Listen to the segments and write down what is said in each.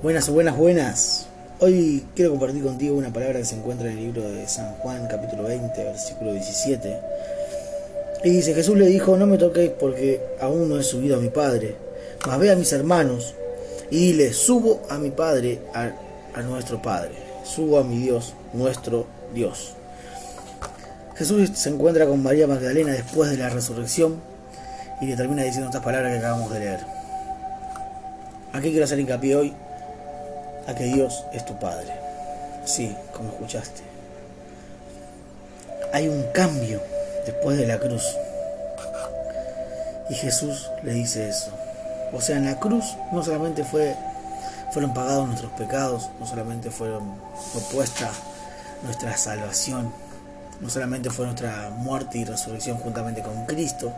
Buenas, buenas, buenas. Hoy quiero compartir contigo una palabra que se encuentra en el libro de San Juan, capítulo 20, versículo 17. Y dice, Jesús le dijo, no me toquéis porque aún no he subido a mi Padre, mas ve a mis hermanos y dile, subo a mi Padre, a, a nuestro Padre, subo a mi Dios, nuestro Dios. Jesús se encuentra con María Magdalena después de la resurrección y le termina diciendo estas palabras que acabamos de leer. ¿A qué quiero hacer hincapié hoy? A que Dios es tu Padre. Sí, como escuchaste. Hay un cambio después de la cruz. Y Jesús le dice eso. O sea, en la cruz no solamente fue, fueron pagados nuestros pecados, no solamente fueron propuesta nuestra salvación, no solamente fue nuestra muerte y resurrección juntamente con Cristo,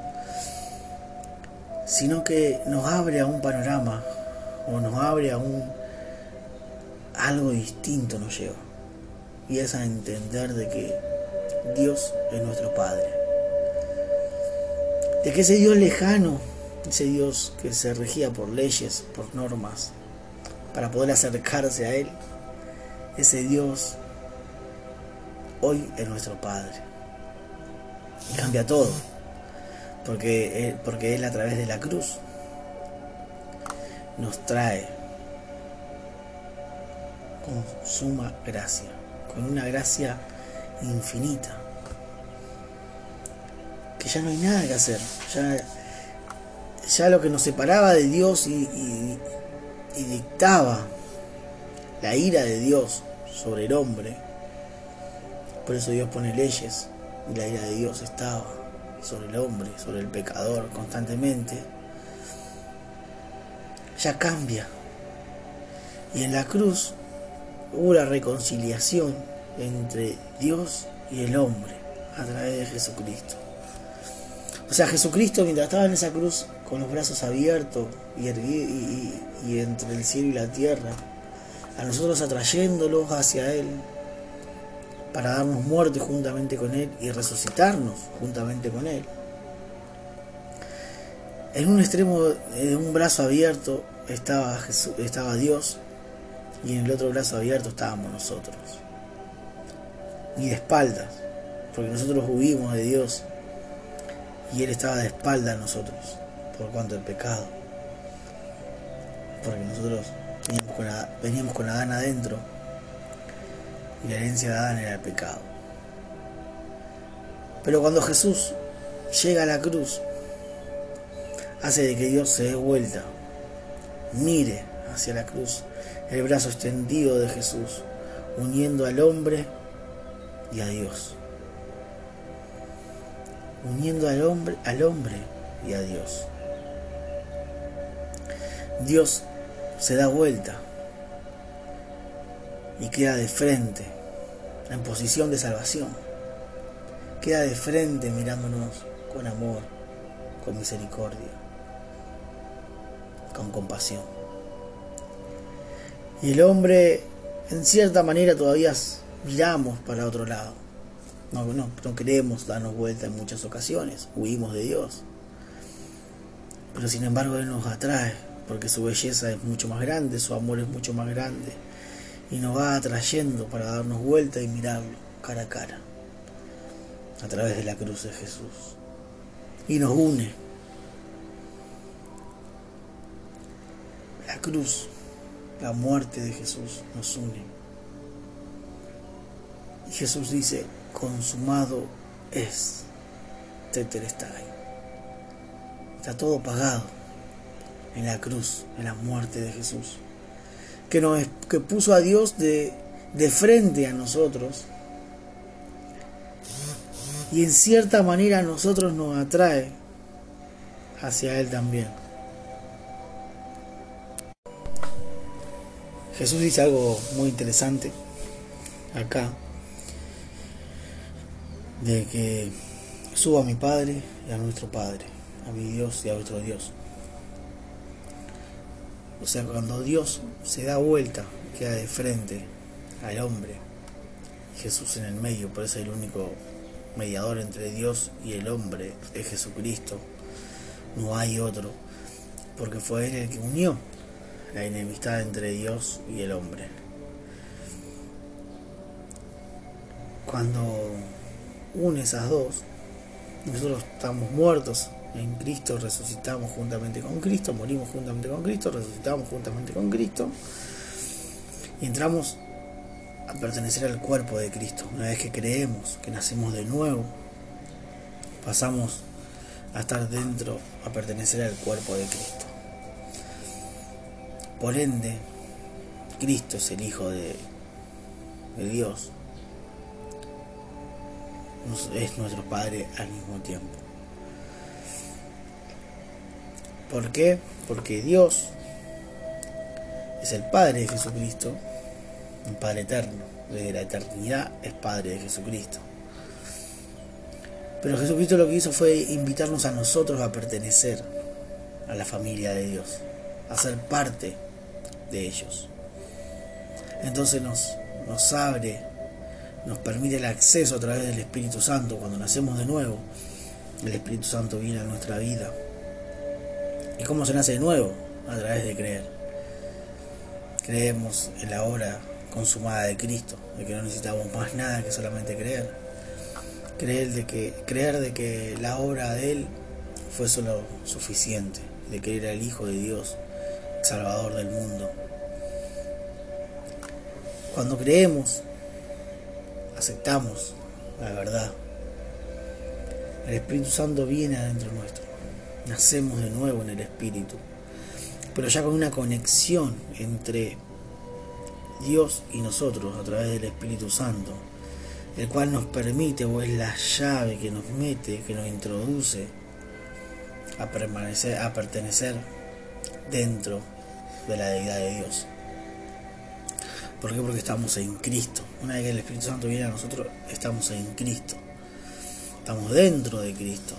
sino que nos abre a un panorama o nos abre a un algo distinto nos lleva y es a entender de que Dios es nuestro Padre. De que ese Dios lejano ese Dios que se regía por leyes por normas para poder acercarse a Él ese Dios hoy es nuestro Padre. Y cambia todo porque porque Él a través de la cruz nos trae con suma gracia, con una gracia infinita, que ya no hay nada que hacer, ya, ya lo que nos separaba de Dios y, y, y dictaba la ira de Dios sobre el hombre, por eso Dios pone leyes y la ira de Dios estaba sobre el hombre, sobre el pecador constantemente ya cambia. Y en la cruz hubo la reconciliación entre Dios y el hombre a través de Jesucristo. O sea, Jesucristo mientras estaba en esa cruz con los brazos abiertos y, y, entre el cielo y la tierra, a nosotros atrayéndolos hacia Él para darnos muerte juntamente con Él y resucitarnos juntamente con Él. En un extremo de un brazo abierto estaba, Jesús, estaba Dios y en el otro brazo abierto estábamos nosotros. Y de espaldas, porque nosotros huimos de Dios y Él estaba de espaldas a nosotros por cuanto el pecado. Porque nosotros veníamos con, veníamos con Adán adentro y la herencia de Adán era el pecado. Pero cuando Jesús llega a la cruz, hace de que Dios se dé vuelta, mire hacia la cruz, el brazo extendido de Jesús, uniendo al hombre y a Dios. Uniendo al hombre, al hombre y a Dios. Dios se da vuelta y queda de frente, en posición de salvación. Queda de frente mirándonos con amor, con misericordia con compasión. Y el hombre, en cierta manera, todavía miramos para otro lado. No, no, no queremos darnos vuelta en muchas ocasiones, huimos de Dios. Pero sin embargo Él nos atrae, porque su belleza es mucho más grande, su amor es mucho más grande, y nos va atrayendo para darnos vuelta y mirarlo cara a cara, a través de la cruz de Jesús. Y nos une La cruz, la muerte de Jesús nos une. Y Jesús dice, consumado es. Tetelestai. Está todo pagado en la cruz, en la muerte de Jesús. Que, que puso a Dios de, de frente a nosotros. Y en cierta manera a nosotros nos atrae hacia Él también. Jesús dice algo muy interesante acá, de que suba a mi Padre y a nuestro Padre, a mi Dios y a nuestro Dios. O sea, cuando Dios se da vuelta, queda de frente al hombre, Jesús en el medio, por eso es el único mediador entre Dios y el hombre, es Jesucristo. No hay otro, porque fue Él el que unió la enemistad entre Dios y el hombre. Cuando une esas dos, nosotros estamos muertos en Cristo, resucitamos juntamente con Cristo, morimos juntamente con Cristo, resucitamos juntamente con Cristo y entramos a pertenecer al cuerpo de Cristo. Una vez que creemos, que nacemos de nuevo, pasamos a estar dentro, a pertenecer al cuerpo de Cristo. Por ende, Cristo es el Hijo de, Dios. Es nuestro Padre al mismo tiempo. ¿Por qué? Porque Dios es el Padre de Jesucristo, un Padre eterno. Desde la eternidad es Padre de Jesucristo. Pero Jesucristo lo que hizo fue invitarnos a nosotros a pertenecer a la familia de Dios, a ser parte de ellos. Entonces nos, nos abre, nos permite el acceso a través del Espíritu Santo. Cuando nacemos de nuevo, el Espíritu Santo viene a nuestra vida. ¿Y cómo se nace de nuevo? A través de creer. Creemos en la obra consumada de Cristo, de que no necesitamos más nada que solamente creer. Creer de que, creer de que la obra de Él fue solo suficiente, de que era el Hijo de Dios, Salvador del mundo. Cuando creemos, aceptamos la verdad. El Espíritu Santo viene adentro nuestro. Nacemos de nuevo en el Espíritu. Pero ya con una conexión entre Dios y nosotros a través del Espíritu Santo, el cual nos permite o es la llave que nos mete, que nos introduce a permanecer, a pertenecer dentro de la deidad de Dios. ¿Por qué? Porque estamos en Cristo. Una vez que el Espíritu Santo viene a nosotros, estamos en Cristo. Estamos dentro de Cristo.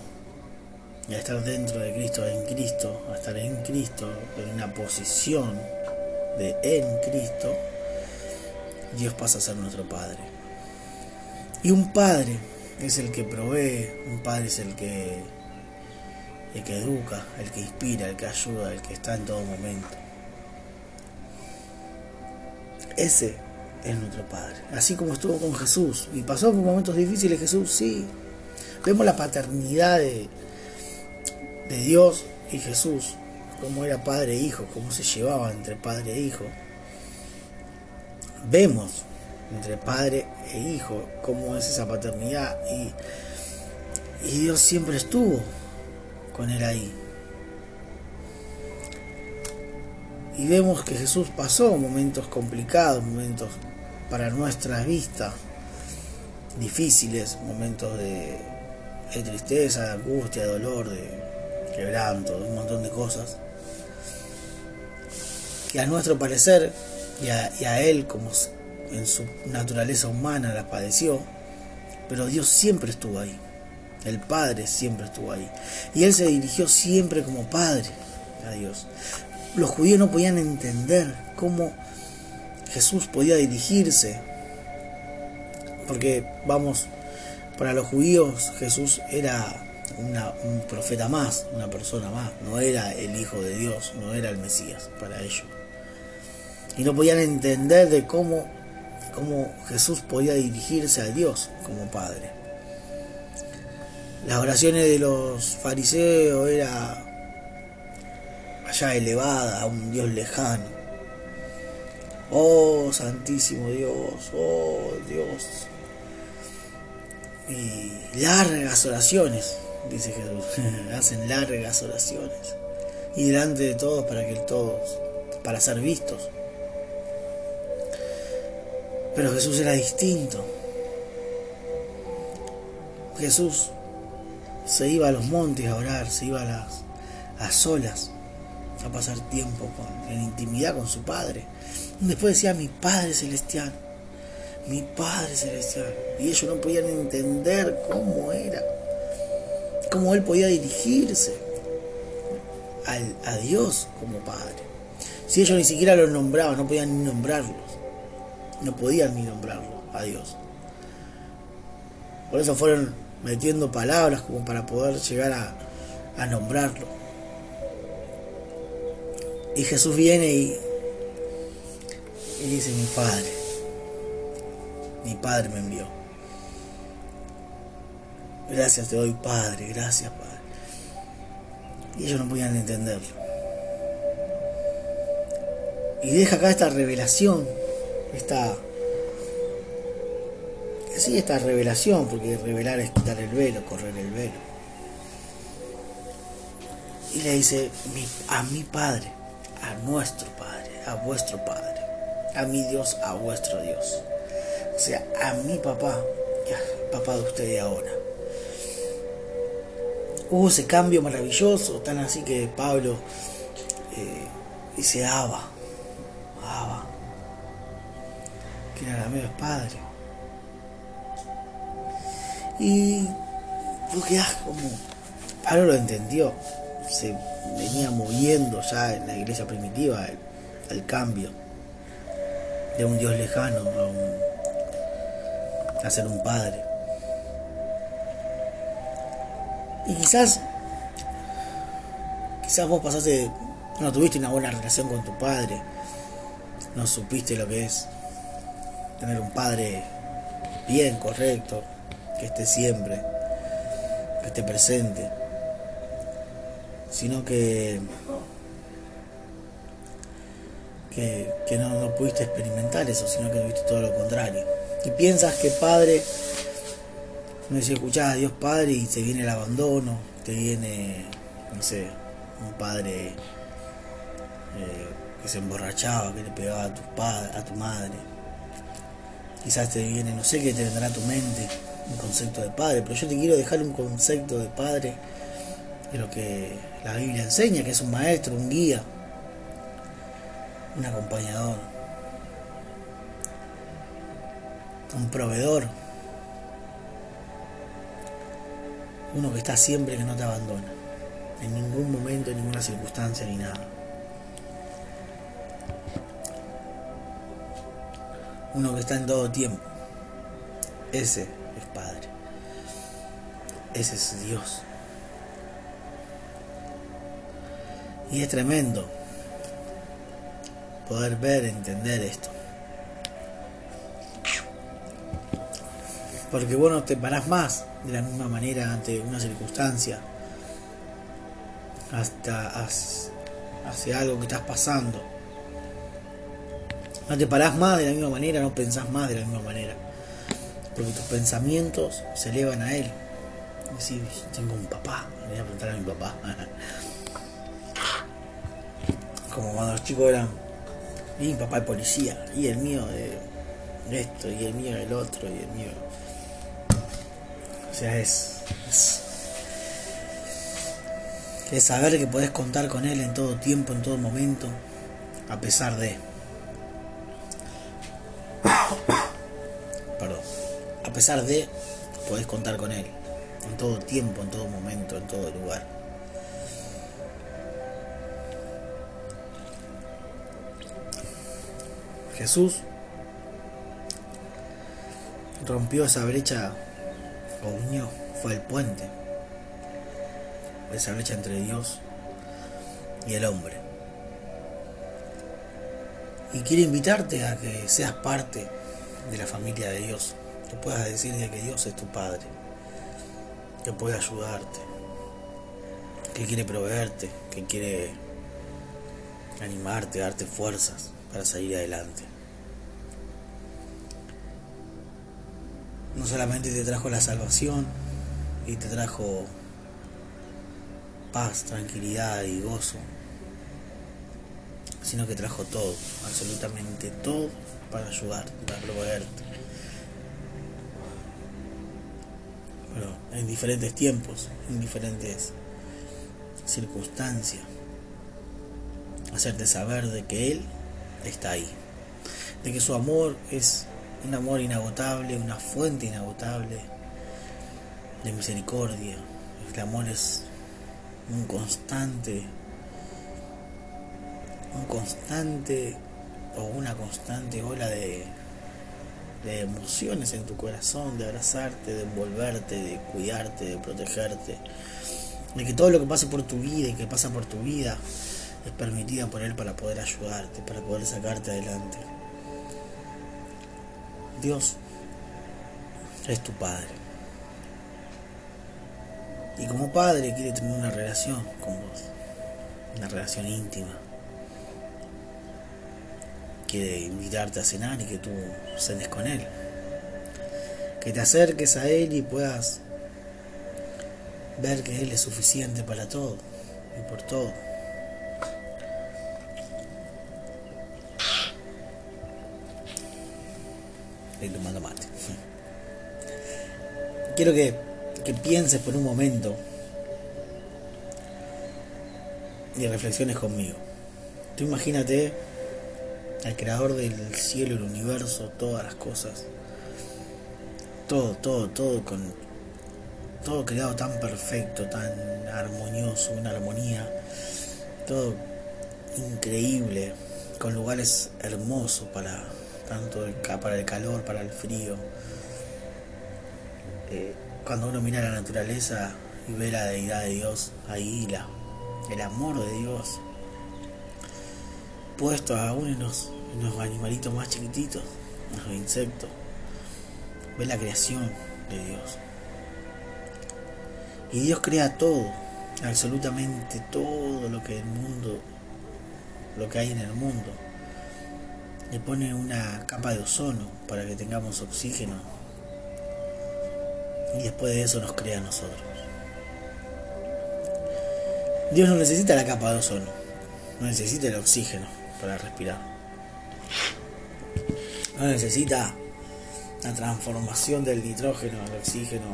Y a estar dentro de Cristo, en Cristo, a estar en Cristo, en una posición de en Cristo, Dios pasa a ser nuestro Padre. Y un Padre es el que provee, un Padre es el que, el que educa, el que inspira, el que ayuda, el que está en todo momento. Ese es nuestro Padre. Así como estuvo con Jesús y pasó por momentos difíciles Jesús, sí. Vemos la paternidad de, de Dios y Jesús, cómo era padre e hijo, cómo se llevaba entre padre e hijo. Vemos entre padre e hijo cómo es esa paternidad y, y Dios siempre estuvo con él ahí. Y vemos que Jesús pasó momentos complicados, momentos para nuestra vista difíciles, momentos de, tristeza, de angustia, de dolor, de quebranto, de un montón de cosas. Que a nuestro parecer y a, y a Él como en su naturaleza humana la padeció, pero Dios siempre estuvo ahí. El Padre siempre estuvo ahí. Y Él se dirigió siempre como Padre a Dios los judíos no podían entender cómo Jesús podía dirigirse. Porque, vamos, para los judíos Jesús era un profeta más, una persona más, no era el Hijo de Dios, no era el Mesías para ellos. Y no podían entender de cómo, cómo Jesús podía dirigirse a Dios como Padre. Las oraciones de los fariseos era allá elevada a un Dios lejano. Oh Santísimo Dios, oh Dios. Y largas oraciones, dice Jesús. Hacen largas oraciones. Y delante de todos para que todos, para ser vistos. Pero Jesús era distinto. Jesús se iba a los montes a orar, se iba a las a solas a pasar tiempo con, en intimidad con su Padre. Después decía mi Padre Celestial, mi Padre Celestial. Y ellos no podían entender cómo era, cómo Él podía dirigirse al, a Dios como Padre. Si ellos ni siquiera lo nombraban, no podían ni nombrarlos. No podían ni nombrarlo a Dios. Por eso fueron metiendo palabras como para poder llegar a, nombrarlo. Y Jesús viene y dice, mi Padre, mi Padre me envió. Gracias te doy, Padre, gracias, Padre. Y ellos no podían entenderlo. Y deja acá esta revelación, esta... Sí, esta revelación, porque revelar es quitar el velo, correr el velo. Y le dice, a mi Padre, a nuestro Padre, a vuestro Padre, a mi Dios, a vuestro Dios. O sea, a mi papá, papá de ustedes ahora. Hubo ese cambio maravilloso, tan así que Pablo eh, dice Abba, Abba, que en arameo es padre. Y tú quedas como, Pablo lo entendió, se venía moviendo ya en la iglesia primitiva el, cambio de un Dios lejano a, un, a ser un padre. Y quizás, quizás vos pasaste, no tuviste una buena relación con tu padre, no supiste lo que es tener un padre bien, correcto, que esté siempre, que esté presente, sino que que, no, no, pudiste experimentar eso, sino que viste todo lo contrario. Y piensas que padre no si escuchás a Dios Padre y te viene el abandono, te viene, no sé, un padre eh, que se emborrachaba, que le pegaba a tu, padre, a tu madre. Quizás te viene, no sé qué te vendrá a tu mente, un concepto de padre, pero yo te quiero dejar un concepto de padre de lo que la Biblia enseña, que es un maestro, un guía, un acompañador, un proveedor Uno que está siempre, que no te abandona. En ningún momento, en ninguna circunstancia, ni nada. Uno que está en todo tiempo. Ese es Padre. Ese es Dios. Y es tremendo poder ver, entender esto. Porque vos no te parás más de la misma manera ante una circunstancia, hasta hacia algo que estás pasando. No te parás más de la misma manera, no pensás más de la misma manera. Porque tus pensamientos se elevan a Él. Decir, tengo un papá, voy a preguntar a mi papá. Como cuando los chicos eran, y mi papá es policía, y el mío de esto, y el mío del otro, y el mío o sea, es, es, saber que podés contar con Él en todo tiempo, en todo momento, a pesar de... A pesar de, podés contar con Él. En todo tiempo, en todo momento, en todo lugar. Jesús rompió esa brecha o unió, fue el puente, esa brecha entre Dios y el hombre. Y quiere invitarte a que seas parte de la familia de Dios, que puedas decirle que Dios es tu Padre, que puede ayudarte, que quiere proveerte, que quiere animarte, darte fuerzas para salir adelante. no solamente te trajo la salvación y te trajo paz, tranquilidad y gozo, sino que trajo todo, absolutamente todo para ayudarte, para proveerte. Pero en diferentes tiempos, en diferentes circunstancias, hacerte saber de que Él está ahí, de que su amor es un amor inagotable, una fuente inagotable de misericordia. El amor es un constante, un constante o una constante ola de, de emociones en tu corazón, de abrazarte, de envolverte, de cuidarte, de protegerte, de que todo lo que pase por tu vida y que pasa por tu vida es permitida por Él para poder ayudarte, para poder sacarte adelante. Dios es tu Padre. Y como Padre quiere tener una relación con vos, una relación íntima. Quiere invitarte a cenar y que tú cenes con Él. Que te acerques a Él y puedas ver que Él es suficiente para todo y por todo. Estoy tomando mate. Quiero que, que pienses por un momento y reflexiones conmigo. Tú imagínate al creador del cielo, el universo, todas las cosas. Todo, todo, todo con todo creado tan perfecto, tan armonioso, una armonía, todo increíble, con lugares hermosos para tanto para el calor, para el frío. Eh, cuando uno mira la naturaleza y ve la deidad de Dios, ahí la, el amor de Dios, puesto aún en los, en los animalitos más chiquititos, en los insectos, ve la creación de Dios. Y Dios crea todo, absolutamente todo lo que el mundo, lo que hay en el mundo. Le pone una capa de ozono para que tengamos oxígeno. Y después de eso nos crea a nosotros. Dios no necesita la capa de ozono, no necesita el oxígeno para respirar. No necesita la transformación del nitrógeno al oxígeno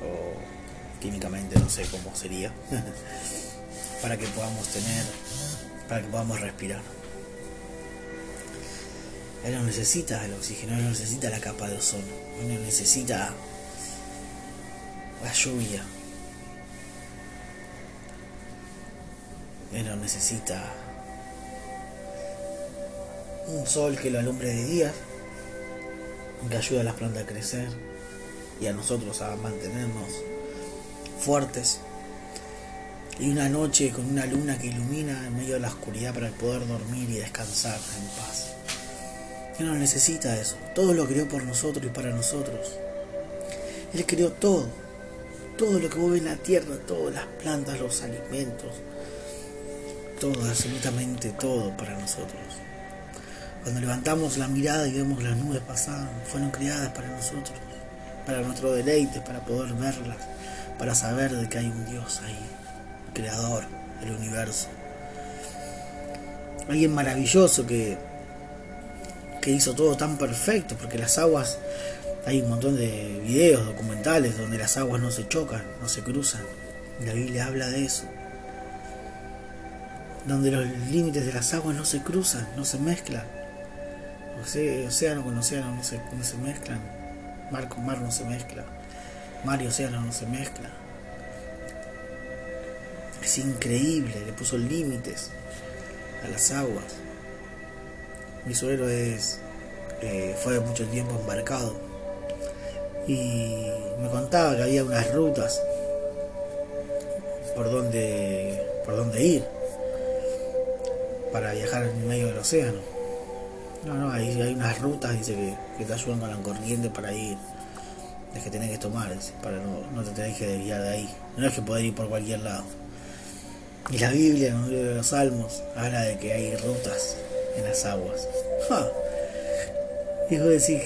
o químicamente no sé cómo sería, para que podamos tener, para que podamos respirar. Él no necesita el oxígeno, él no necesita la capa de ozono, él no necesita la lluvia, él no necesita un sol que lo alumbre de día, que ayude a las plantas a crecer y a nosotros a mantenernos fuertes y una noche con una luna que ilumina en medio de la oscuridad para poder dormir y descansar en paz. Él no necesita eso. Todo lo creó por nosotros y para nosotros. Él creó todo. Todo lo que mueve en la tierra, todas las plantas, los alimentos. Todo, absolutamente todo para nosotros. Cuando levantamos la mirada y vemos las nubes pasar, fueron creadas para nosotros, para nuestro deleite, para poder verlas para saber de que hay un Dios ahí, creador del universo. Alguien maravilloso que, que hizo todo tan perfecto, porque las aguas, hay un montón de videos, documentales, donde las aguas no se chocan, no se cruzan. La Biblia habla de eso. Donde los límites de las aguas no se cruzan, no se mezclan. Océano con océano no se, no se mezclan. Mar con mar no se mezcla. Mar y océano no se mezclan. Es increíble, le puso límites a las aguas. Mi suegro es, eh, fue mucho tiempo embarcado y me contaba que había unas rutas por donde, por donde ir para viajar en medio del océano. No, no, hay, hay unas rutas dice que, que te ayudan con la corriente para ir es que tenés que tomar, para no, no te tenés que desviar de ahí. No es que poder ir por cualquier lado. Y la Biblia, en de los Salmos, habla de que hay rutas en las aguas. Y vos decís,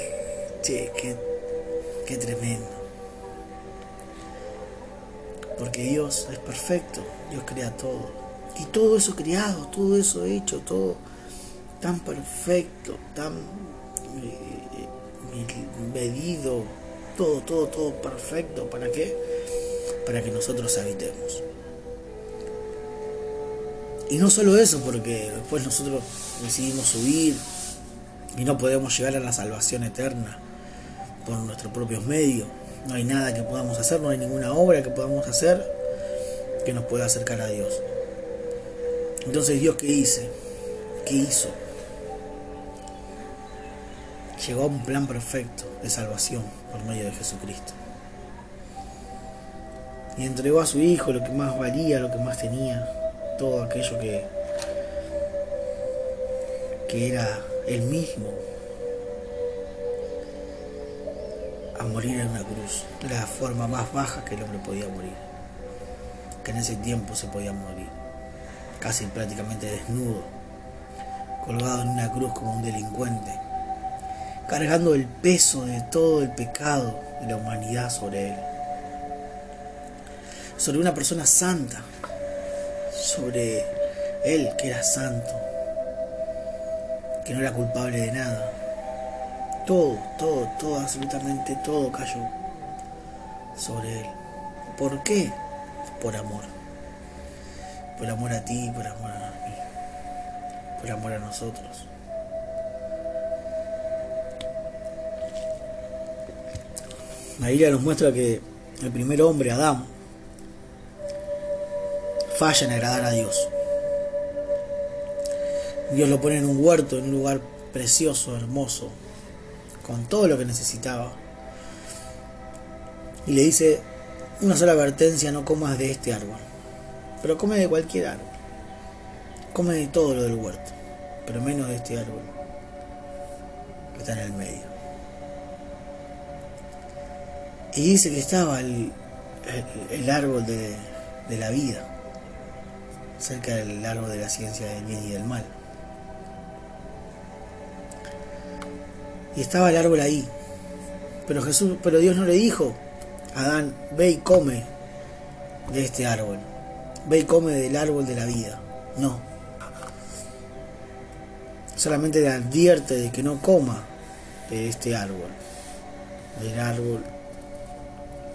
che, qué, qué tremendo. Porque Dios es perfecto, Dios crea todo. Y todo eso creado, todo eso hecho, todo tan perfecto, tan eh, eh, medido, todo, todo, todo perfecto. ¿Para qué? Para que nosotros habitemos. Y no solo eso, porque después nosotros decidimos subir y no podemos llegar a la salvación eterna por nuestros propios medios. No hay nada que podamos hacer, no hay ninguna obra que podamos hacer que nos pueda acercar a Dios. Entonces Dios qué hizo? ¿Qué hizo? Llegó a un plan perfecto de salvación por medio de Jesucristo. Y entregó a su Hijo lo que más valía, lo que más tenía, todo aquello que, que era él mismo a morir en una cruz, la forma más baja que el hombre podía morir, que en ese tiempo se podía morir, casi prácticamente desnudo, colgado en una cruz como un delincuente, cargando el peso de todo el pecado de la humanidad sobre él, sobre una persona santa, sobre él que era santo, que no era culpable de nada todo, todo, todo, absolutamente todo cayó sobre él. ¿Por qué? Por amor. Por amor a ti, por amor a mí. Por amor a nosotros. La Biblia nos muestra que el primer hombre, Adán, falla en agradar a Dios. Dios lo pone en un huerto, en un lugar precioso, hermoso, con todo lo que necesitaba. Y le dice, una sola advertencia, no comas de este árbol, pero come de cualquier árbol. Come de todo lo del huerto, pero menos de este árbol que está en el medio. Y dice que estaba el, el, árbol de, de la vida, cerca del árbol de la ciencia del bien y del mal. y estaba el árbol ahí. Pero Jesús, pero Dios no le dijo, Adán, ve y come de este árbol. Ve y come del árbol de la vida. No. Solamente le advierte de que no coma de este árbol. Del árbol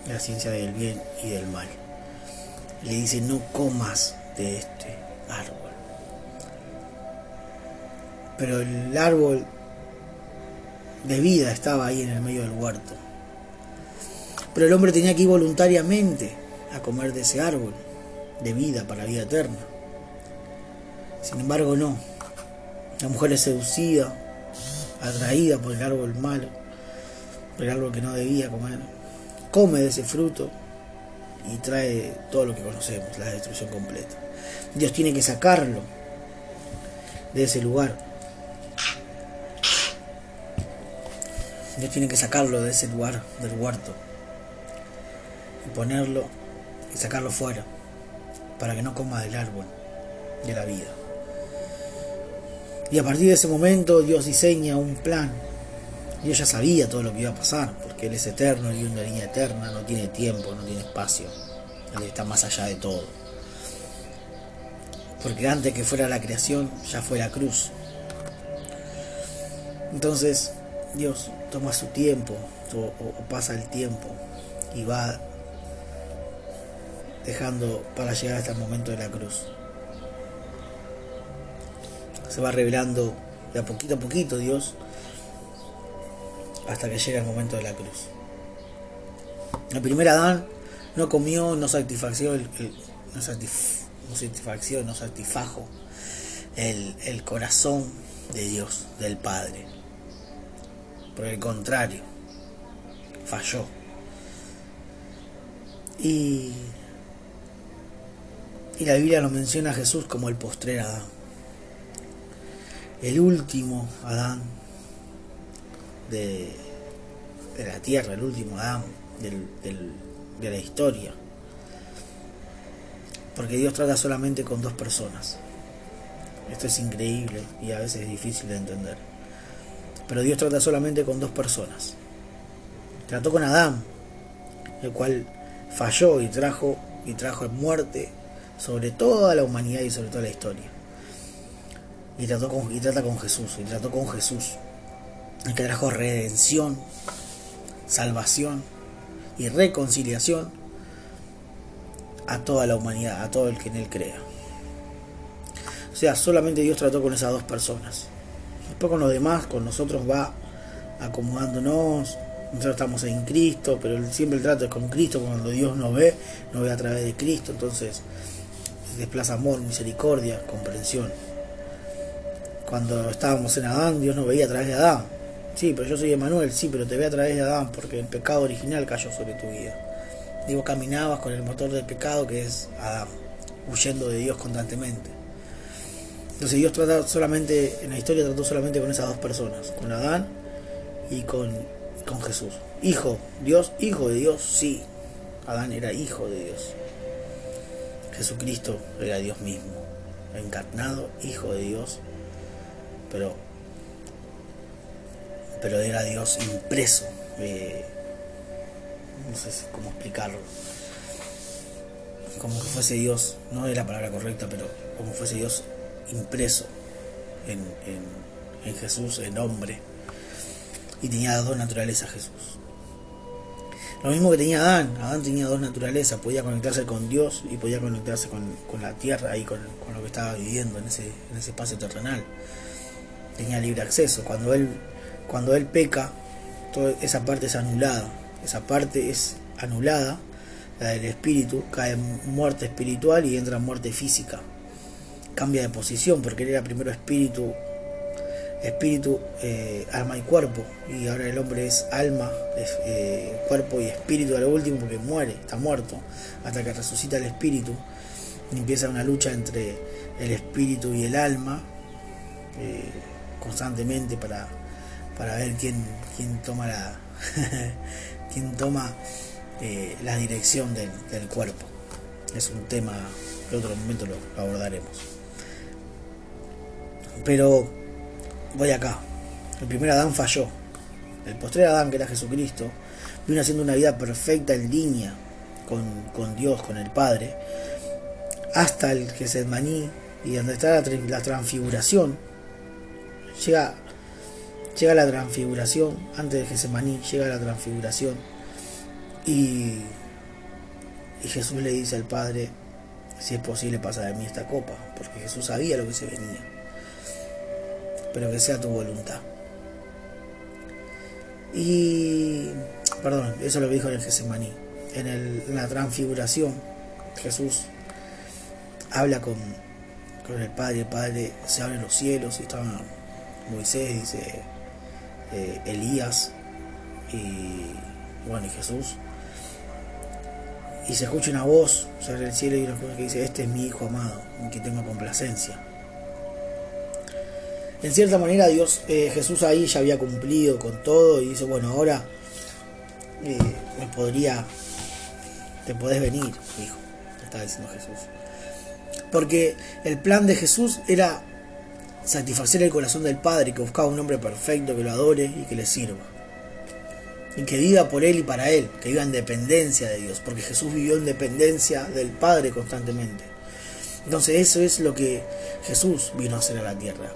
la ciencia del bien y del mal. Le dice, no comas de este árbol. Pero el árbol de vida estaba ahí en el medio del huerto. Pero el hombre tenía que ir voluntariamente a comer de ese árbol de vida para vida eterna. Sin embargo, no. La mujer es seducida, atraída por el árbol malo, por el árbol que no debía comer. Come de ese fruto y trae todo lo que conocemos, la destrucción completa. Dios tiene que sacarlo de ese lugar Dios tiene que sacarlo de ese lugar del huerto y ponerlo y sacarlo fuera para que no coma del árbol de la vida. Y a partir de ese momento Dios diseña un plan. Dios ya sabía todo lo que iba a pasar, porque Él es eterno, y una línea eterna, no tiene tiempo, no tiene espacio. Él está más allá de todo. Porque antes que fuera la creación, ya fue la cruz. Entonces, Dios toma su tiempo o, pasa el tiempo y va dejando para llegar hasta el momento de la cruz. Se va revelando de a poquito a poquito Dios hasta que llega el momento de la cruz. El primer Adán no comió, no satisfació, el, no, satisfació, no satisfajo el, el corazón de Dios, del Padre. Por el contrario, falló. Y, y la Biblia nos menciona a Jesús como el postrer Adán. El último Adán de, de la tierra, el último Adán de la historia. Porque Dios trata solamente con dos personas. Esto es increíble y a veces es difícil de entender. Pero Dios trata solamente con dos personas. Trató con Adán, el cual falló y trajo y trajo muerte sobre toda la humanidad y sobre toda la historia. Y, con, y trata con Jesús, y trató con Jesús, el que trajo redención, salvación y reconciliación a toda la humanidad, a todo el que en él crea. O sea, solamente Dios trató con esas dos personas. Después con los demás, con nosotros va acomodándonos. Nosotros estamos en Cristo, pero siempre el trato es con Cristo. Cuando Dios nos ve, nos ve a través de Cristo. Entonces desplaza amor, misericordia, comprensión. Cuando estábamos en Adán, Dios nos veía a través de Adán. Sí, pero yo soy Emanuel, sí, pero te ve a través de Adán porque el pecado original cayó sobre tu vida. Digo, caminabas con el motor del pecado que es Adán. huyendo de Dios constantemente. Entonces Dios trata solamente, en la historia trató solamente con esas dos personas, con Adán y con, con Jesús. Hijo, Dios, hijo de Dios, sí. Adán era hijo de Dios. Jesucristo era Dios mismo, encarnado, hijo de Dios, pero, pero era Dios impreso. Eh, no sé cómo explicarlo. Como que fuese Dios, no es la palabra correcta, pero como fuese Dios impreso en, en, Jesús, en hombre. Y tenía dos naturalezas Jesús. Lo mismo que tenía Adán. Adán tenía dos naturalezas. Podía conectarse con Dios y podía conectarse con, la tierra y con, lo que estaba viviendo en ese, en ese espacio terrenal. Tenía libre acceso. Cuando él, cuando él peca, toda esa parte es anulada. Esa parte es anulada, la del espíritu, cae muerte espiritual y entra muerte física. Cambia de posición porque él era primero espíritu espíritu, eh, alma y cuerpo. Y ahora el hombre es alma, eh, cuerpo y espíritu a lo último porque muere, está muerto, hasta que resucita el espíritu. Y empieza una lucha entre el espíritu y el alma eh, constantemente para, para ver quién, quién toma la quién toma la dirección del, del, cuerpo. Es un tema que otro momento lo abordaremos. Pero voy acá. El primer Adán falló. El postrer Adán, que era Jesucristo, vino haciendo una vida perfecta en línea con, Dios, con el Padre, hasta el Gesemaní y donde está la, transfiguración. Llega, llega la transfiguración, antes de Gesemaní llega la transfiguración. Y, y Jesús le dice al Padre, si es posible pasa de mí esta copa, porque Jesús sabía lo que se venía pero que sea tu voluntad. Y, perdón, eso lo dijo en el Gesemaní. En, la transfiguración, Jesús habla con, el Padre, el Padre se abre los cielos y estaban Moisés, dice eh, Elías y bueno, y Jesús. Y se escucha una voz, se abre el cielo y una voz que dice, este es mi Hijo amado, en quien tengo complacencia en cierta manera Dios, eh, Jesús ahí ya había cumplido con todo y dice, bueno, ahora eh, me podría, te podés venir, hijo, está diciendo Jesús. Porque el plan de Jesús era satisfacer el corazón del Padre, que buscaba un hombre perfecto, que lo adore y que le sirva. Y que viva por Él y para Él, que viva en dependencia de Dios, porque Jesús vivió en dependencia del Padre constantemente. Entonces eso es lo que Jesús vino a hacer a la tierra.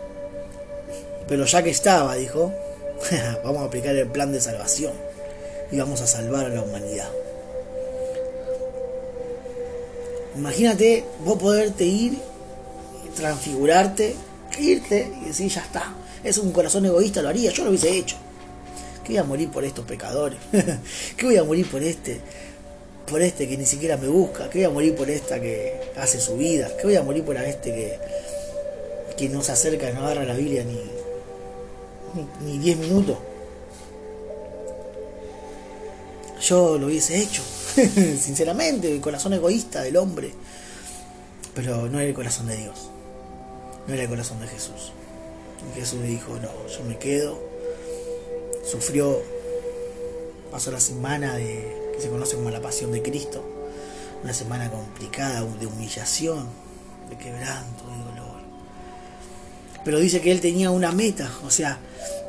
Pero ya que estaba, dijo, vamos a aplicar el plan de salvación y vamos a salvar a la humanidad. Imagínate vos poderte ir, transfigurarte, irte y decir, ya está. Es un corazón egoísta, lo haría, yo lo hubiese hecho. ¿Qué voy a morir por estos pecadores? ¿Qué voy a morir por este? Por este que ni siquiera me busca. ¿Qué voy a morir por esta que hace su vida? ¿Qué voy a morir por este que, que no se acerca, no agarra la Biblia ni, ni 10 minutos. Yo lo hubiese hecho, sinceramente, el corazón egoísta del hombre. Pero no era el corazón de Dios, no era el corazón de Jesús. Y Jesús dijo, no, yo me quedo. Sufrió, pasó la semana de, que se conoce como la pasión de Cristo, una semana complicada, de humillación, de quebranto, de dolor. Pero dice que él tenía una meta, o sea,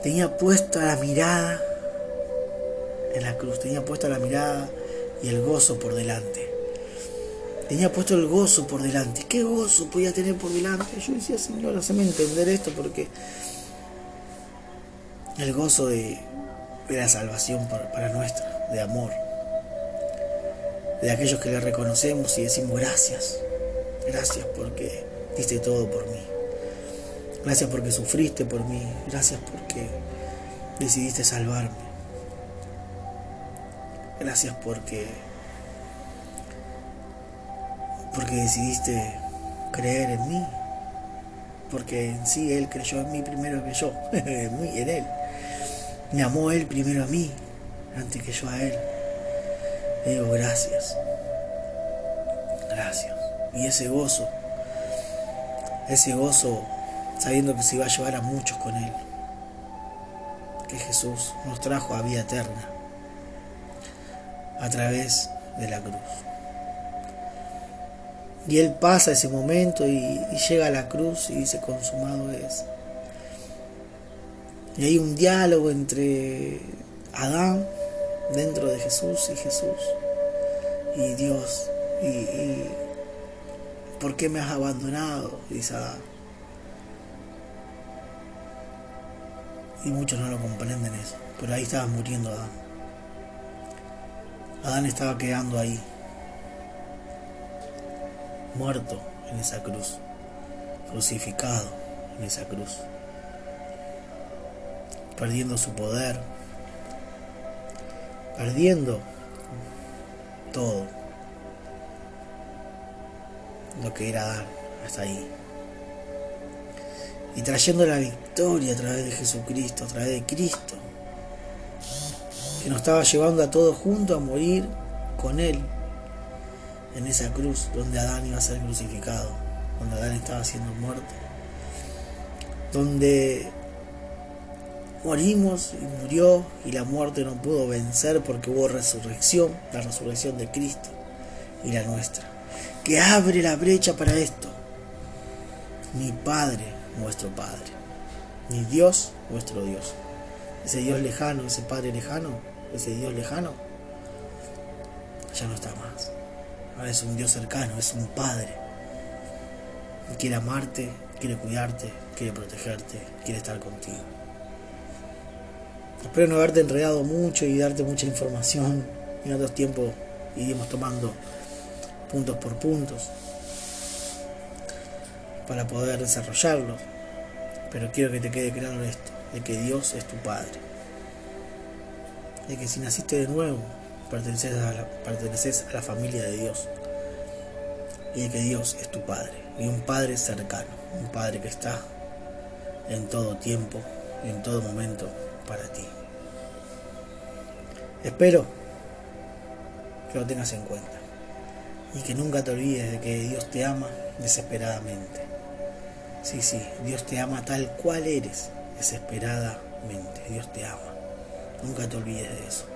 tenía puesta la mirada en la cruz, tenía puesta la mirada y el gozo por delante. Tenía puesto el gozo por delante. ¿Qué gozo podía tener por delante? Yo decía, Señor, hazme entender esto porque el gozo de, la salvación para, para nuestra, de amor, de aquellos que le reconocemos y decimos gracias, gracias porque diste todo por mí. Gracias porque sufriste por mí. Gracias porque decidiste salvarme. Gracias porque porque decidiste creer en mí. Porque en sí Él creyó en mí primero que yo, en mí, en Él. Me amó Él primero a mí, antes que yo a Él. Le digo gracias. Gracias. y ese gozo, ese gozo sabiendo que se iba a llevar a muchos con él, que Jesús nos trajo a vida eterna a través de la cruz. Y él pasa ese momento y, llega a la cruz y dice, consumado es. Y hay un diálogo entre Adán dentro de Jesús y Jesús y Dios. Y, ¿por qué me has abandonado? Dice Adán. Y muchos no lo comprenden eso. Pero ahí estaba muriendo Adán. Adán estaba quedando ahí muerto en esa cruz, crucificado en esa cruz, perdiendo su poder, perdiendo todo lo que era dar hasta ahí. Y trayendo la victoria a través de Jesucristo, a través de Cristo, que nos estaba llevando a todos juntos a morir con Él en esa cruz donde Adán iba a ser crucificado, donde Adán estaba siendo muerto, donde morimos y murió y la muerte no pudo vencer porque hubo resurrección, la resurrección de Cristo y la nuestra, que abre la brecha para esto. Mi Padre, nuestro Padre, mi Dios, nuestro Dios, ese Dios lejano, ese Padre lejano, ese Dios lejano, ya no está más. Ahora es un Dios cercano, es un Padre. Quiere amarte, quiere cuidarte, quiere protegerte, quiere estar contigo. Espero no haberte enredado mucho y darte mucha información. En otros tiempos iremos tomando puntos por puntos para poder desarrollarlo. Pero quiero que te quede claro esto, de que Dios es tu Padre. De que si naciste de nuevo, perteneces a, la, perteneces a la familia de Dios y de que Dios es tu Padre y un Padre cercano, un Padre que está en todo tiempo en todo momento para ti. Espero que lo tengas en cuenta y que nunca te olvides de que Dios te ama desesperadamente. Sí, sí, Dios te ama tal cual eres, desesperadamente. Dios te ama. Nunca te olvides de eso.